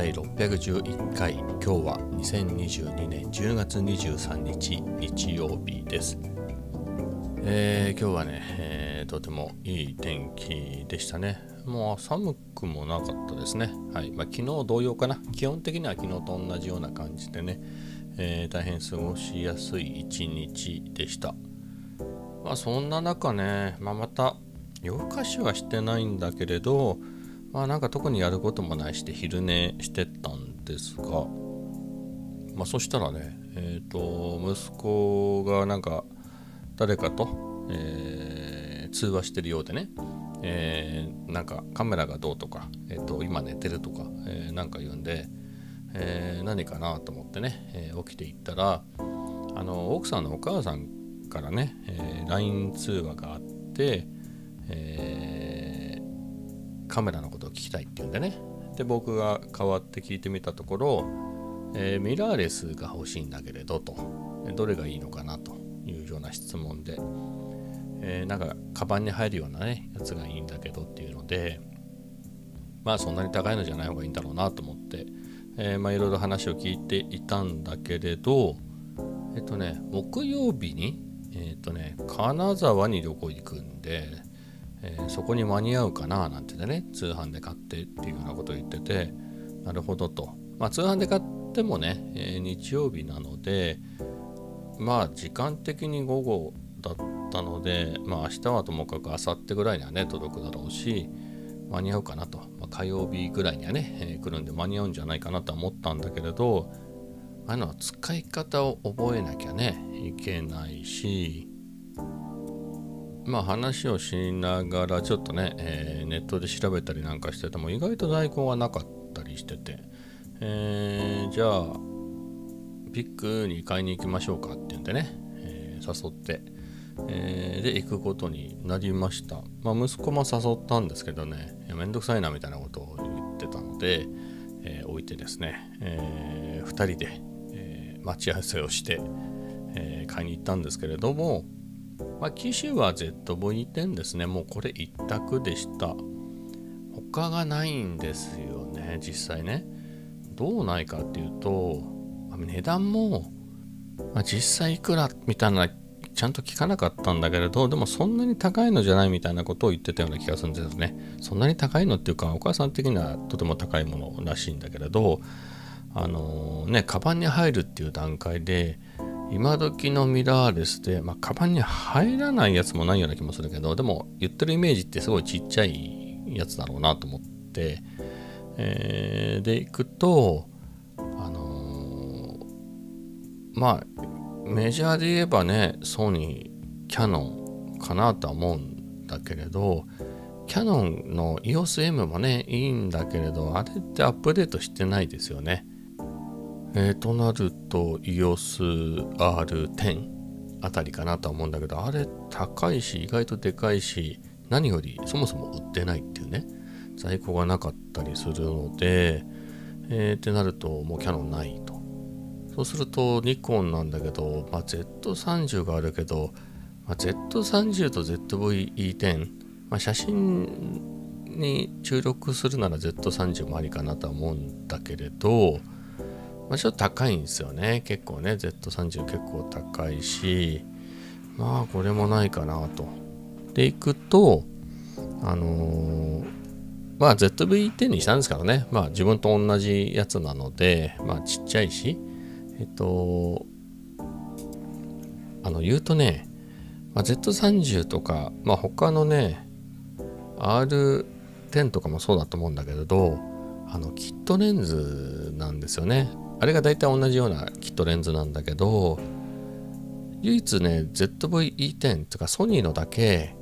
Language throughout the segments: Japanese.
第611回。今日は2022年10月23日日曜日です、えー、今日はね、えー、とてもいい天気でしたね。もう寒くもなかったですね。はい。まあ、昨日同様かな。基本的には昨日と同じような感じでね、えー、大変過ごしやすい一日でした。まあそんな中ね、まあ、また夜更かしはしてないんだけれどまあなんか特にやることもないして昼寝してたんですが、まあそしたらね、えっ、ー、と、息子がなんか誰かと、えー、通話してるようでね、えー、なんかカメラがどうとか、えっ、と、今寝てるとか、えー、なんか言うんで、えー、何かなと思ってね、えー、起きていったら、あの、奥さんのお母さんからね、えー、LINE 通話があって、えー、カメラのことを聞きたいっていうんでね。で僕が代わって聞いてみたところ、えー、ミラーレスが欲しいんだけれどと。どれがいいのかなというような質問で、えー、なんかカバンに入るようなねやつがいいんだけどっていうので。まあそんなに高いのじゃない方がいいんだろうなと思って、えー、まあいろいろ話を聞いていたんだけれど。えっとね木曜日にえっとね金沢に旅行行くんで。えー、そこに間に合うかななんてね通販で買ってっていうようなことを言っててなるほどと。まあ通販で買ってもね、えー、日曜日なのでまあ時間的に午後だったのでまあ明日はともかく明後日ぐらいにはね届くだろうし間に合うかなと、まあ、火曜日ぐらいにはね、えー、来るんで間に合うんじゃないかなとは思ったんだけれどあの使い方を覚えなきゃねいけないしまあ話をしながらちょっとね、えー、ネットで調べたりなんかしてても意外と在庫がなかったりしてて、えー、じゃあピックに買いに行きましょうかって言うんでね、えー、誘って、えー、で行くことになりました。まあ息子も誘ったんですけどね、めんどくさいなみたいなことを言ってたので、え置いてですね、え2人で、え待ち合わせをして、え買いに行ったんですけれども、まあ、機種は ZV-10 ですね。もうこれ一択でした。他がないんですよね、実際ね。どうないかっていうと、値段も、まあ、実際いくらみたいなちゃんと聞かなかったんだけれど、でもそんなに高いのじゃないみたいなことを言ってたような気がするんですね。そんなに高いのっていうか、お母さん的にはとても高いものらしいんだけれど、あのー、ね、カバンに入るっていう段階で、今時のミラーレスで、まあ、カバンに入らないやつもないような気もするけど、でも言ってるイメージってすごいちっちゃいやつだろうなと思って、えー、で、行くと、あのー、まあ、メジャーで言えばね、ソニー、キャノンかなとは思うんだけれど、キャノンの EOSM もね、いいんだけれど、あれってアップデートしてないですよね。えー、となると EOSR10 あたりかなとは思うんだけどあれ高いし意外とでかいし何よりそもそも売ってないっていうね在庫がなかったりするので、えー、ってなるともうキャノンないと。そうするとニコンなんだけど、まあ、Z30 があるけど、まあ、Z30 と ZV-E10、まあ、写真に注力するなら Z30 もありかなとは思うんだけれど、まあ、ちょっと高いんですよね。結構ね、Z30 結構高いし、まあこれもないかなと。で、いくと、あのー、まあ ZV-10 にしたんですからね。まあ自分と同じやつなので、まあちっちゃいし、えっと、あの言うとね、まあ、Z30 とか、まあ他のね、R10 とかもそうだと思うんだけれど、あのキットレンズなんですよね。あれが大体同じようなキットレンズなんだけど、唯一ね、ZV-E10 とかソニーのだけ、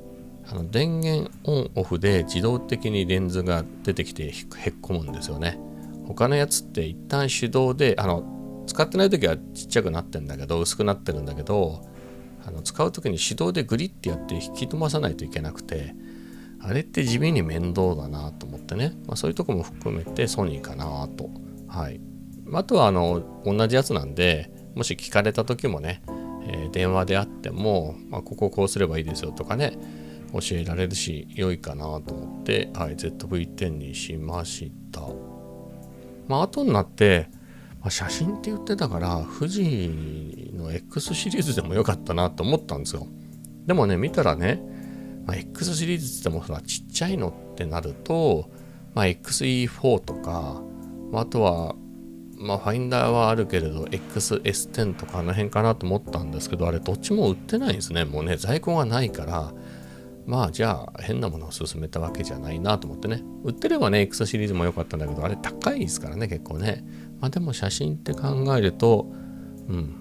あの電源オンオフで自動的にレンズが出てきてへっこむんですよね。他のやつって一旦手動で、あの、使ってない時はちっちゃくなってんだけど、薄くなってるんだけど、あの使う時に手動でグリッてやって引き止まさないといけなくて、あれって地味に面倒だなと思ってね、まあ、そういうとこも含めてソニーかなと。はい。あとはあの同じやつなんでもし聞かれた時もね、えー、電話であっても、まあ、こここうすればいいですよとかね教えられるし良いかなと思って、はい、ZV-10 にしました。まあ後になってまあ、写真って言ってたから富士の X シリーズでもよかったなと思ったんですよ。でもね見たらね、まあ、X シリーズってもほらちっちゃいのってなると、まあ、XE4 とか、まあ、あとはまあファインダーはあるけれど XS10 とかあの辺かなと思ったんですけどあれどっちも売ってないんですね。もうね在庫がないからまあじゃあ変なものを勧めたわけじゃないなと思ってね。売ってればね X シリーズも良かったんだけどあれ高いですからね結構ね。まあでも写真って考えるとうん。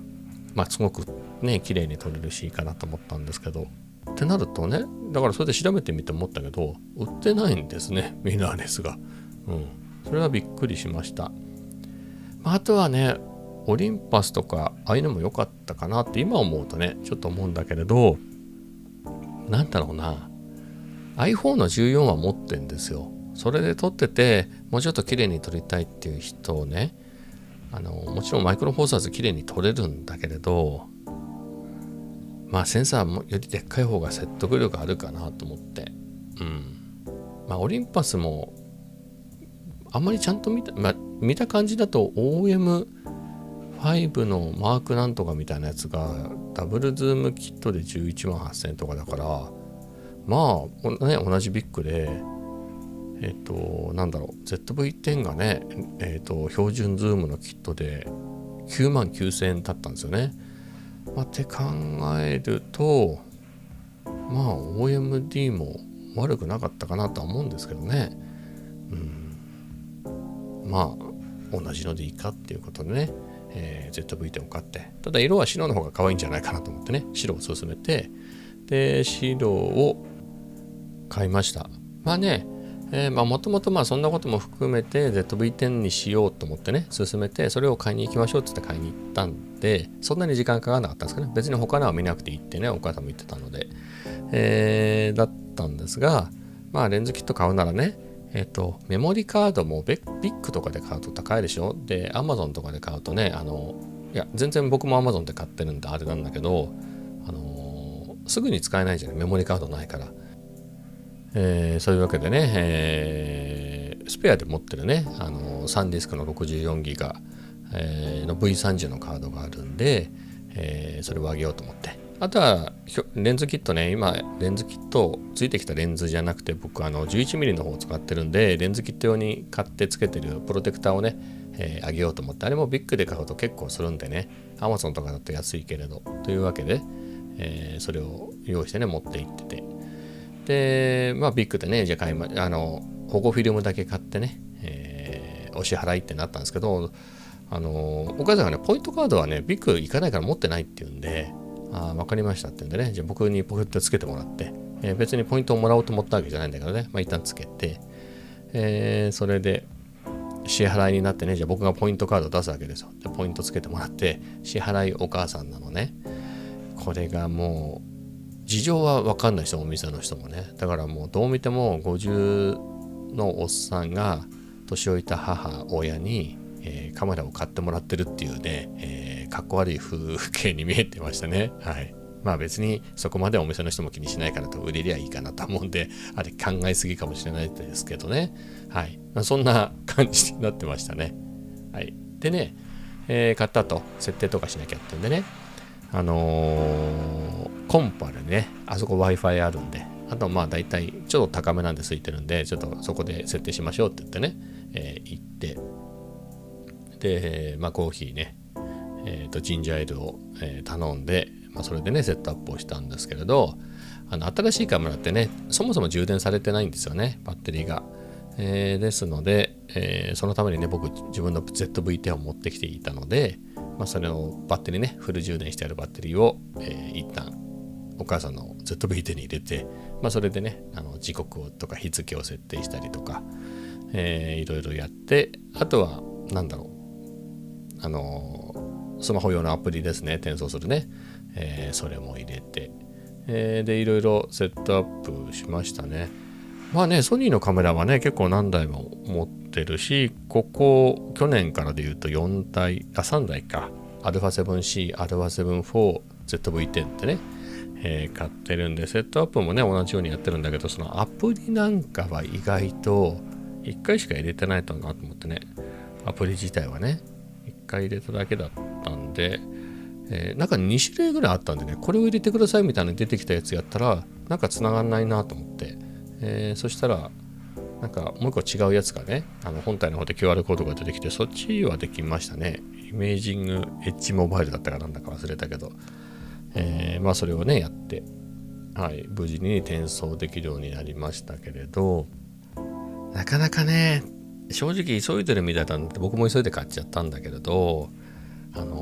まあすごくね綺麗に撮れるしいいかなと思ったんですけど。ってなるとねだからそれで調べてみて思ったけど売ってないんですねミラーレスが。うん。それはびっくりしました、まあ、とはねオリンパスとかああいうのも良かったかなって今思うとねちょっと思うんだけれどなんだろうな。iPhone の14は持ってんですよ。それで撮っててもうちょっと綺麗に撮りたいっていう人をねあのもちろんマイクロフォーサーズ綺麗に撮れるんだけれどまあセンサーもよりでっかい方が説得力あるかなと思って。うん。まあオリンパスもあんまりちゃんと見た、まあ、見た感じだと OM5 のマークなんとかみたいなやつがダブルズームキットで11万8000とかだからまあ、ね、同じビッグでえっ、となんだろう ZV-10 がね、えっ、と標準ズームのキットで9万9000円だったんですよね。まあ、って考えるとまあ OMD も悪くなかったかなとは思うんですけどね。うん、まあ同じのでいいかっていうことでね、えー、ZV-10 を買って。ただ色は白の方が可愛いんじゃないかなと思ってね。白を勧めて。で白を買いました。まあねえまもともとまあそんなことも含めて ZV-10 にしようと思ってね進めてそれを買いに行きましょうって言って買いに行ったんでそんなに時間かからなかったんですかね。別に他のは見なくていいってねお母さんも言ってたので、えー、だったんですがまあレンズキット買うならねえっ、とメモリカードもビッグとかで買うと高いでしょ？で Amazon とかで買うとねあのいや全然僕も Amazon で買ってるんであれなんだけどあのー、すぐに使えないじゃない？メモリカードないから。えー、そういうわけでね、えー、スペアで持ってるね、あのサンディスクの64ギガ、えー、の V30 のカードがあるんで、えー、それを上げようと思って。あとはレンズキットね、今レンズキットついてきたレンズじゃなくて僕あの 11mm の方を使ってるんでレンズキット用に買ってつけてるプロテクターをね、えー、上げようと思ってあれもビッグで買うと結構するんでね。Amazon とかだと安いけれどというわけで、えー、それを用意してね持って行ってて。で、まあ、ビッグでね、じゃあ買いま、あの、保護フィルムだけ買ってね、えー、お支払いってなったんですけど、あの、お母さんがね、ポイントカードはね、ビッグ行かないから持ってないって言うんで、あ分かりましたってんでね、じゃあ僕にポケットつけてもらって、えー、別にポイントをもらおうと思ったわけじゃないんだけどね、まあ、一旦つけて、えー、それで、支払いになってね、じゃあ僕がポイントカードを出すわけですよ。で、ポイントつけてもらって、支払いお母さんなのね。これがもう、事情は分かんない人お店の人もね。だからもうどう見ても50のおっさんが年老いた母親に、えー、カメラを買ってもらってるっていうね、えー、かっこ悪い風景に見えてましたね。はい。まあ別にそこまでお店の人も気にしないからと売れりゃいいかなと思うんであれ考えすぎかもしれないですけどね。はい、まあ、そんな感じになってましたね。はい。でね、えー、買った後設定とかしなきゃってんでね。あのー、コンパでね、あそこ Wi-Fi あるんで、あとまあ大体ちょっと高めなんで空いてるんで、ちょっとそこで設定しましょうって言ってね、えー、行って、で、まあコーヒーね、え、ー、とジンジャーエールを、えー、頼んで、まあ、それでね、セットアップをしたんですけれど、あの新しいカメラってね、そもそも充電されてないんですよね、バッテリーが。えー、ですので、えー、そのためにね、僕、自分の ZV-10 を持ってきていたので、まあ、それをバッテリーね、フル充電してあるバッテリーを、えー、一旦お母さんの ZV 手に入れて、まあ、それでね、あの時刻をとか日付を設定したりとか、えー、いろいろやって、あとは、なんだろう、あのスマホ用のアプリですね、転送するね、えー、それも入れて、えー、で、いろいろセットアップしましたね。まあね、ソニーのカメラはね、結構何台も持ってるし、ここ、去年からで言うと4台、あ、3台か。α7C、α7-4、ZV-10 ってね、えー、買ってるんで、セットアップもね、同じようにやってるんだけど、そのアプリなんかは意外と1回しか入れてないとなと思ってね、アプリ自体はね1回入れただけだったで、えー、なんか2種類ぐらいあったんでねこれを入れてくださいみたいな出てきたやつやったらなんか繋がんないなと思って、えー、そしたらなんかもう一個違うやつがねあの本体の方で QR コードが出てきてそっちはできましたね。イメージングエッジモバイルだったかなんだか忘れたけど、えー、まあそれをねやってはい無事に転送できるようになりましたけれど。なかなかね正直急いでるみたいなんで僕も急いで買っちゃったんだけれど。あの、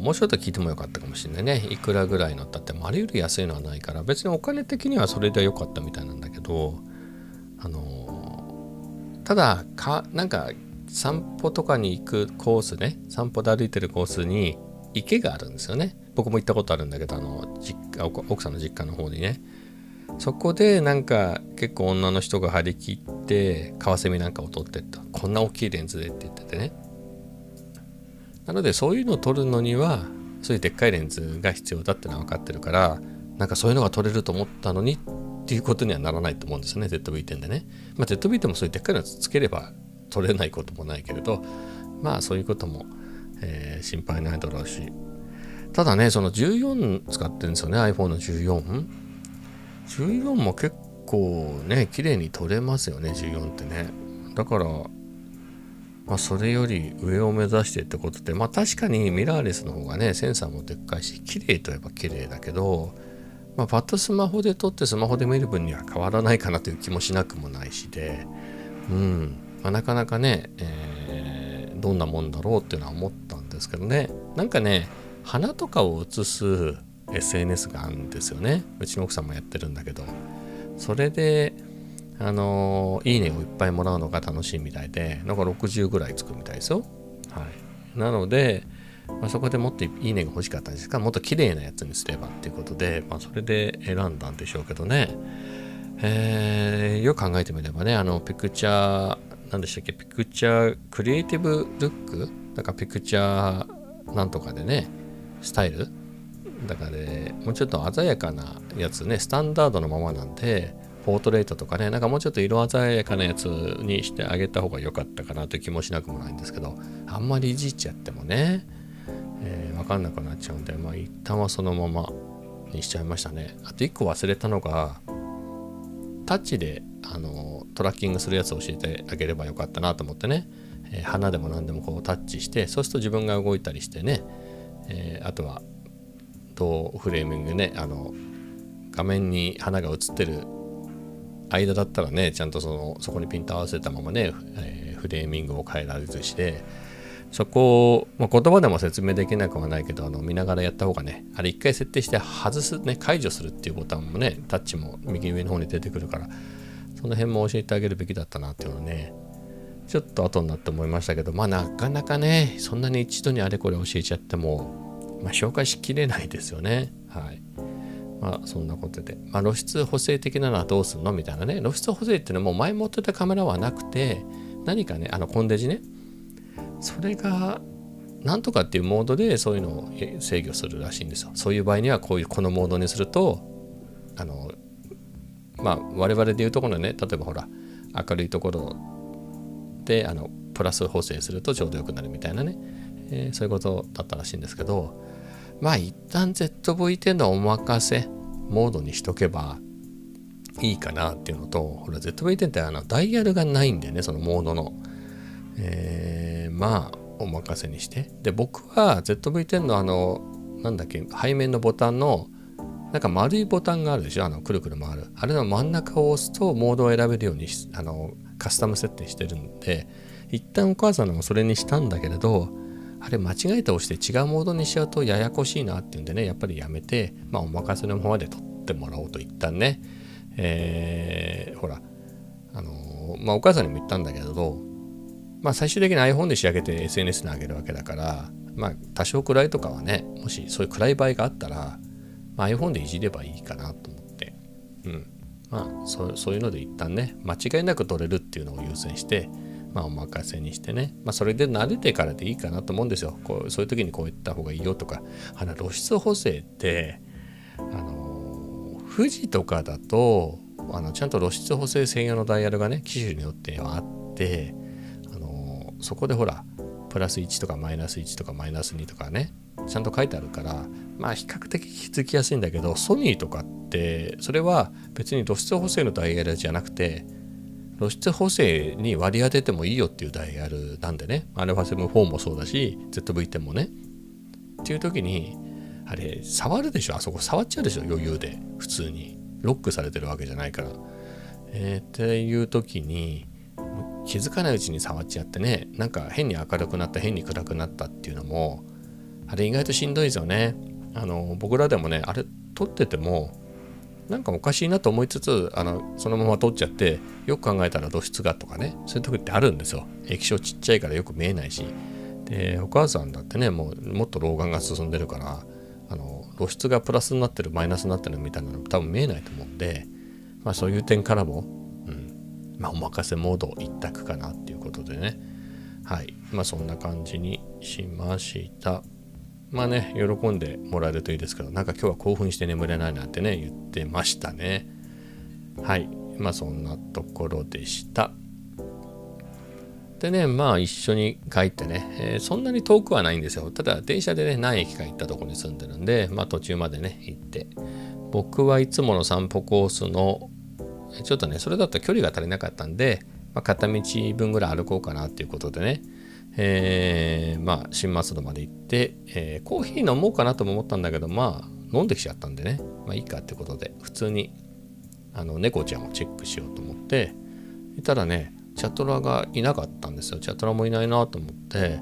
もうちょっと聞いてもよかったかもしれないね。いくらぐらいのだってあれより安いのはないから別にお金的にはそれで良かったみたいなんだけどあの、ただかなんか散歩とかに行くコースね散歩で歩いてるコースに池があるんですよね。僕も行ったことあるんだけどあの実家奥さんの実家の方にね。そこでなんか結構女の人が張り切ってカワセミなんかを撮ってった。こんな大きいレンズでって言っててね。なのでそういうのを撮るのにはそういうでっかいレンズが必要だってのは分かってるからなんかそういうのが撮れると思ったのにっていうことにはならないと思うんですよね ZV-10 でね。まあ ZV-10 もそういうでっかいのつければ撮れないこともないけれどまあそういうことも、えー、心配ないだろうし。ただねその14使ってるんですよね iPhone の14 14も結構ね綺麗に撮れますよね14ってね。だからまあそれより上を目指してってことでまあ確かにミラーレスの方がねセンサーもでっかいし綺麗といえば綺麗だけどまあパッとスマホで撮ってスマホで見る分には変わらないかなという気もしなくもないしでうん、まあ、なかなかね、えー、どんなもんだろうっていうのは思ったんですけどね。なんかね花とかを写す SNS があるんですよね。うちの奥さんもやってるんだけど。それであのいいねをいっぱいもらうのが楽しいみたいでなんか60ぐらいつくみたいですよ。はい。なので、まあ、そこでもっといいねが欲しかったんですがもっと綺麗なやつにすればっていうことで、まあ、それで選んだんでしょうけどね。えー、よく考えてみればねあのピクチャー何でしたっけ？ピクチャークリエイティブルック？なんかピクチャーなんとかでねスタイル？だからねもうちょっと鮮やかなやつねスタンダードのままなんでポートレートとかねなんかもうちょっと色鮮やかなやつにしてあげた方が良かったかなという気もしなくもないんですけどあんまりいじっちゃってもね、えー、分かんなくなっちゃうんでまあ一旦はそのままにしちゃいましたね。あと1個忘れたのがタッチであのトラッキングするやつを教えてあげればよかったなと思ってね、えー、花でも何でもこうタッチしてそうすると自分が動いたりしてね。えー、あとは同フレーミングねあの画面に花が映ってる間だったらねちゃんとそのそこにピント合わせたままね、えー、フレーミングを変えられるしでそこを、まあ、言葉でも説明できなくはないけどあの見ながらやった方がねあれ一回設定して外すね解除するっていうボタンもねタッチも右上の方に出てくるからその辺も教えてあげるべきだったなっていうのねちょっと後になって思いましたけどまあなかなかねそんなに一度にあれこれ教えちゃっても、まあ、紹介しきれないですよね。はい。まあそんなことで、まあ、露出補正的なのはどうすんの？みたいなね。露出補正っていうのはもう前もってたカメラはなくて何かねあのコンデジね。それがなんとかっていうモードでそういうのを制御するらしいんですよ。そういう場合にはこういうこのモードにするとあのまあ我々で言うところね例えばほら明るいところであのプラス補正するとちょうどよくなるみたいなね、えー、そういうことだったらしいんですけどまあ一旦 ZV-10 のお任せモードにしとけばいいかなっていうのとほら ZV-10 ってあのダイヤルがないんでねそのモードの、えー、まあお任せにして。で僕は ZV-10 のあのなんだっけ背面のボタンのなんか丸いボタンがあるでしょあのくるくる回る。あれの真ん中を押すとモードを選べるようにあのカスタム設定してるんで一旦お母さんのもそれにしたんだけれどあれ間違えて押して違うモードにしちゃうとややこしいなっていうんでねやっぱりやめてまあお任せのままで撮ってもらおうと一旦ね。えー、ほらあのー、まあお母さんにも言ったんだけどまあ最終的に iPhone で仕上げて SNS に上げるわけだからまあ多少暗いとかはねもしそういう暗い場合があったら、まあ、iPhone でいじればいいかなと思って。うん。まあそうそういうので一旦ね。間違いなく取れるっていうのを優先してまあお任せにしてね。まあそれで慣れてからでいいかなと思うんですよ。こうそういう時にこう言った方がいいよとか。あの露出補正ってあの富士とかだとあのちゃんと露出補正専用のダイヤルがね機種によってはあってあのそこでほらプラス1とかマイナス1とかマイナス2とかねちゃんと書いてあるからまあ比較的気づきやすいんだけどソニーとかってそれは別に露出補正のダイヤルじゃなくて露出補正に割り当ててもいいよっていうダイヤルなんでね。α7-4 もそうだし ZV-10 もね。っていう時にあれ触るでしょ？あそこ触っちゃうでしょ？余裕で。普通に。ロックされてるわけじゃないから、えー、っていう時に気づかないうちに触っちゃってね。なんか変に明るくなった変に暗くなったっていうのもあれ意外としんどいですよね。あの僕らでもねあれ撮っててもなんかおかしいなと思いつつあのそのまま撮っちゃってよく考えたら露出がとかねそういう時ってあるんですよ。液晶ちっちゃいからよく見えないし。でお母さんだってねもうもっと老眼が進んでるからあの露出がプラスになってるマイナスになってるみたいなの多分見えないと思うんで、まあ、そういう点からも、うんまあ、お任せモード一択かなっていうことでね。はい。まあそんな感じにしました。まあね喜んでもらえるといいですけどなんか今日は興奮して眠れないなんてね言ってましたね。はい。まあそんなところでした。でねまあ一緒に帰ってね、えー、そんなに遠くはないんですよ。ただ電車でね何駅か行ったとこに住んでるんでまあ途中までね行って。僕はいつもの散歩コースのちょっとねそれだと距離が足りなかったんで、まあ、片道分ぐらい歩こうかなっていうことでねえー、まあ新松戸まで行って、えー、コーヒー飲もうかなとも思ったんだけどまあ飲んできちゃったんでね。まあいいかってことで普通にあの猫ちゃんをチェックしようと思ってたらねチャトラがいなかったんですよ。チャトラもいないなと思って、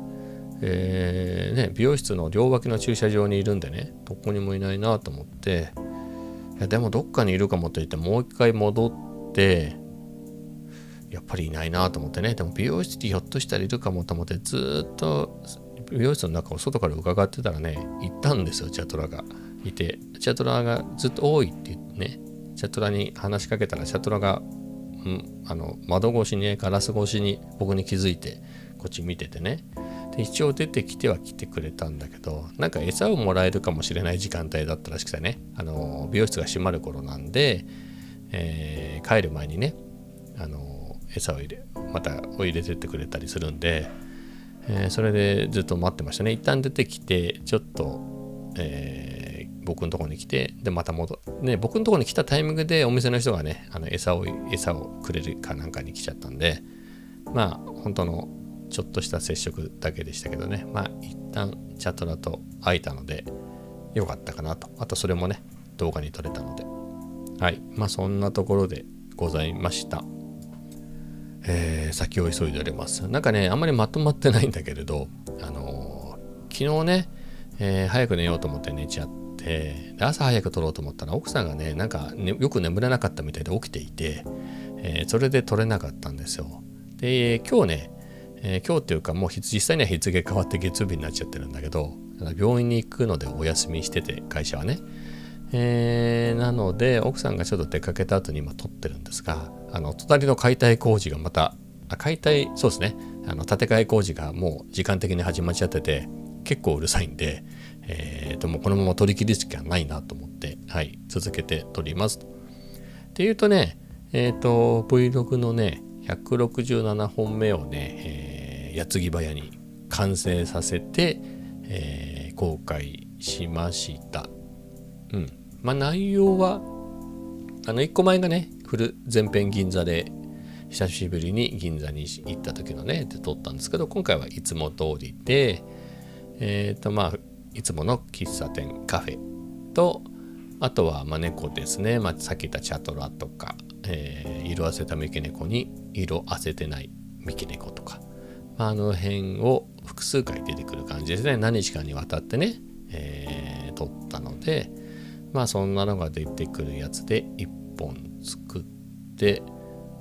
えー、ね、美容室の両脇の駐車場にいるんでねどこにもいないなと思ってでもどっかにいるかもと言ってもう一回戻ってやっぱりいないなと思ってね。でも美容室にひょっとしたらいるかもと思ってずっと美容室の中を外から伺ってたらね行ったんですよチャトラが。いてチャトラがずっと多いって言ってねチャトラに話しかけたらチャトラが、うん、あの窓越しにガラス越しに僕に気づいてこっち見ててね。で一応出てきては来てくれたんだけどなんか餌をもらえるかもしれない時間帯だったらしくてね。あの美容室が閉まる頃なんで、えー、帰る前にねあの餌を入れまたを入れてってくれたりするんで、えー、それでずっと待ってましたね。一旦出てきてちょっと、えー、僕のとこに来てでまた戻ね僕のとこに来たタイミングでお店の人がねあの餌を餌をくれるかなんかに来ちゃったんでまあ本当のちょっとした接触だけでしたけどね。まあ一旦チャトラと会えたのでよかったかなと。あとそれもね動画に撮れたので。はい。まあそんなところでございました。えー、先を急いでおります。なんかね、あんまりまとまってないんだけれど、あのー、昨日ね、えー、早く寝ようと思って寝ちゃって、朝早く撮ろうと思ったら奥さんがね、なんか、ね、よく眠れなかったみたいで起きていて、えそれで撮れなかったんですよ。で、今日ね、え今日っていうかもう実際には日付変わって月曜日になっちゃってるんだけど、病院に行くのでお休みしてて、会社はね。えー、なので奥さんがちょっと出かけた後に今撮ってるんですがあの隣の解体工事がまたあ解体そうですねあの建て替え工事がもう時間的に始まっちゃってて結構うるさいんで、えー、でもこのまま取り切りしかないなと思って、はい、続けて撮ります。っていうとね、えっ、ー、と Vlog のね167本目をね、えー、矢継ぎ早に完成させて、えー、公開しました。うん。まあ内容は、あの1個前がね、フル前編銀座で久しぶりに銀座に行った時のね、で撮ったんですけど、今回はいつも通りで、えっ、ー、とまあ、いつもの喫茶店、カフェと、あとは、ま、猫ですね。まあ、さっき言ったチャトラとか、えー、色あせた三毛猫に色あせてない三毛猫とか、まあ、あの辺を複数回出てくる感じですね。何日かにわたってね、えー、撮ったので、まあそんなのが出てくるやつで1本作って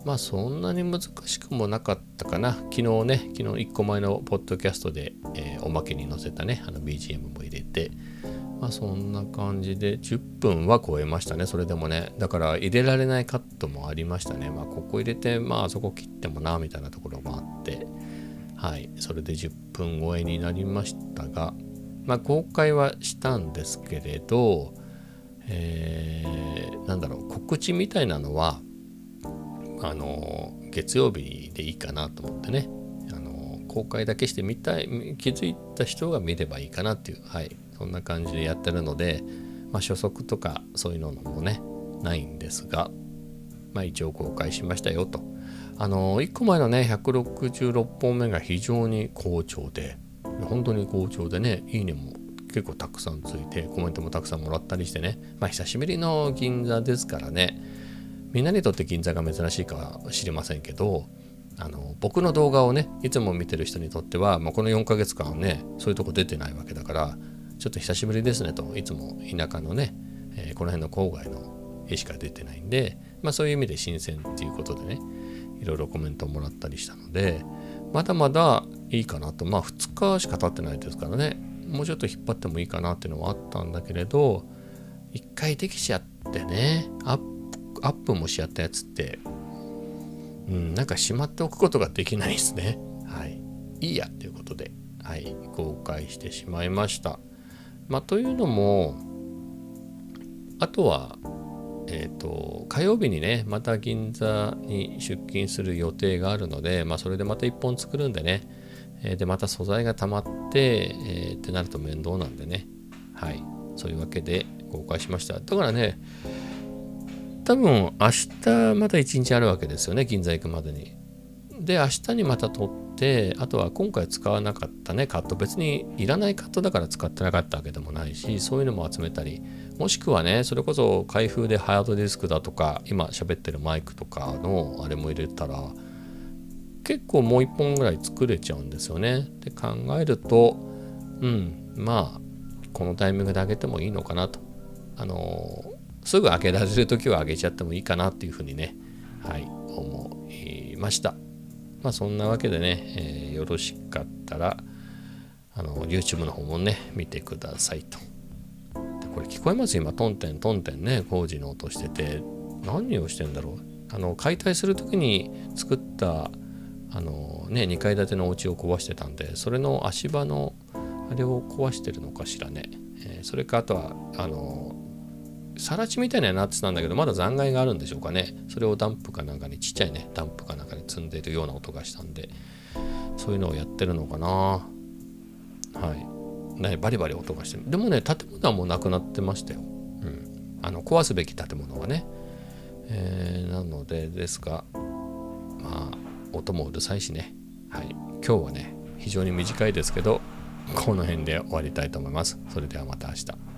まあそんなに難しくもなかったかな。昨日ね昨日1個前のポッドキャストで、えー、おまけに載せたねあの BGM も入れて。まあそんな感じで10分は超えましたねそれでもね。だから入れられないカットもありましたね。まあここ入れてまあそこ切ってもなみたいなところもあって。はい。それで10分超えになりましたがまあ公開はしたんですけれどえー、なんだろう告知みたいなのはあの月曜日でいいかなと思ってね。あの公開だけしてみたい気づいた人が見ればいいかなっていうはいそんな感じでやってるので、まあ、初速とかそういうのもねないんですが、まあ、一応公開しましたよと。あの1個前のね166本目が非常に好調で本当に好調でねいいねも結構たくさんついてコメントもたくさんもらったりしてね。まあ久しぶりの銀座ですからね。みんなにとって銀座が珍しいかは知りませんけどあの僕の動画をねいつも見てる人にとっては、まあ、この4ヶ月間ねそういうとこ出てないわけだからちょっと久しぶりですねといつも田舎のね、えー、この辺の郊外の絵しか出てないんで、まあ、そういう意味で新鮮っていうことでねいろいろコメントをもらったりしたのでまだまだいいかなと。まあ2日しか経ってないですからね。もうちょっと引っ張ってもいいかなっていうのはあったんだけれど1回できちゃってねアッアップもしちゃったやつってうん、なんかしまっておくことができないですね。はい。いいやということで、はい、公開してしまいました。まあ、というのも、あとは、えっ、ー、と、火曜日にね、また銀座に出勤する予定があるので、まあ、それでまた1本作るんでね、えー、で、また素材が溜まって、えー、ってなると面倒なんでね、はい、そういうわけで公開しました。だからね、多分明日また1日あるわけですよね銀座行くまでに。で明日にまた取ってあとは今回使わなかったねカット別にいらないカットだから使ってなかったわけでもないしそういうのも集めたりもしくはねそれこそ開封でハードディスクだとか今喋ってるマイクとかのあれも入れたら結構もう1本ぐらい作れちゃうんですよね。って考えるとうんまあこのタイミングで上げてもいいのかなと。あのすぐ開けられる時は開けちゃってもいいかなっていうふうにね、はい、思いました。まあそんなわけでね、えー、よろしかったら、あの、YouTube の方もね、見てくださいと。これ聞こえます？今、トンテントンテンね、工事の音してて、何をしてんだろう？あの、解体する時に作った、あのね、2階建てのお家を壊してたんで、それの足場のあれを壊してるのかしらね。えー、それかあとは、あの更地みたいになってたんだけどまだ残骸があるんでしょうかね。それをダンプかなんかにちっちゃいねダンプかなんかに積んでるような音がしたんでそういうのをやってるのかな。はい。ねバリバリ音がしてる。でもね建物はもうなくなってましたよ。うん。あの壊すべき建物はね。えー、なのでですがまあ音もうるさいしね。はい。今日はね非常に短いですけどこの辺で終わりたいと思います。それではまた明日。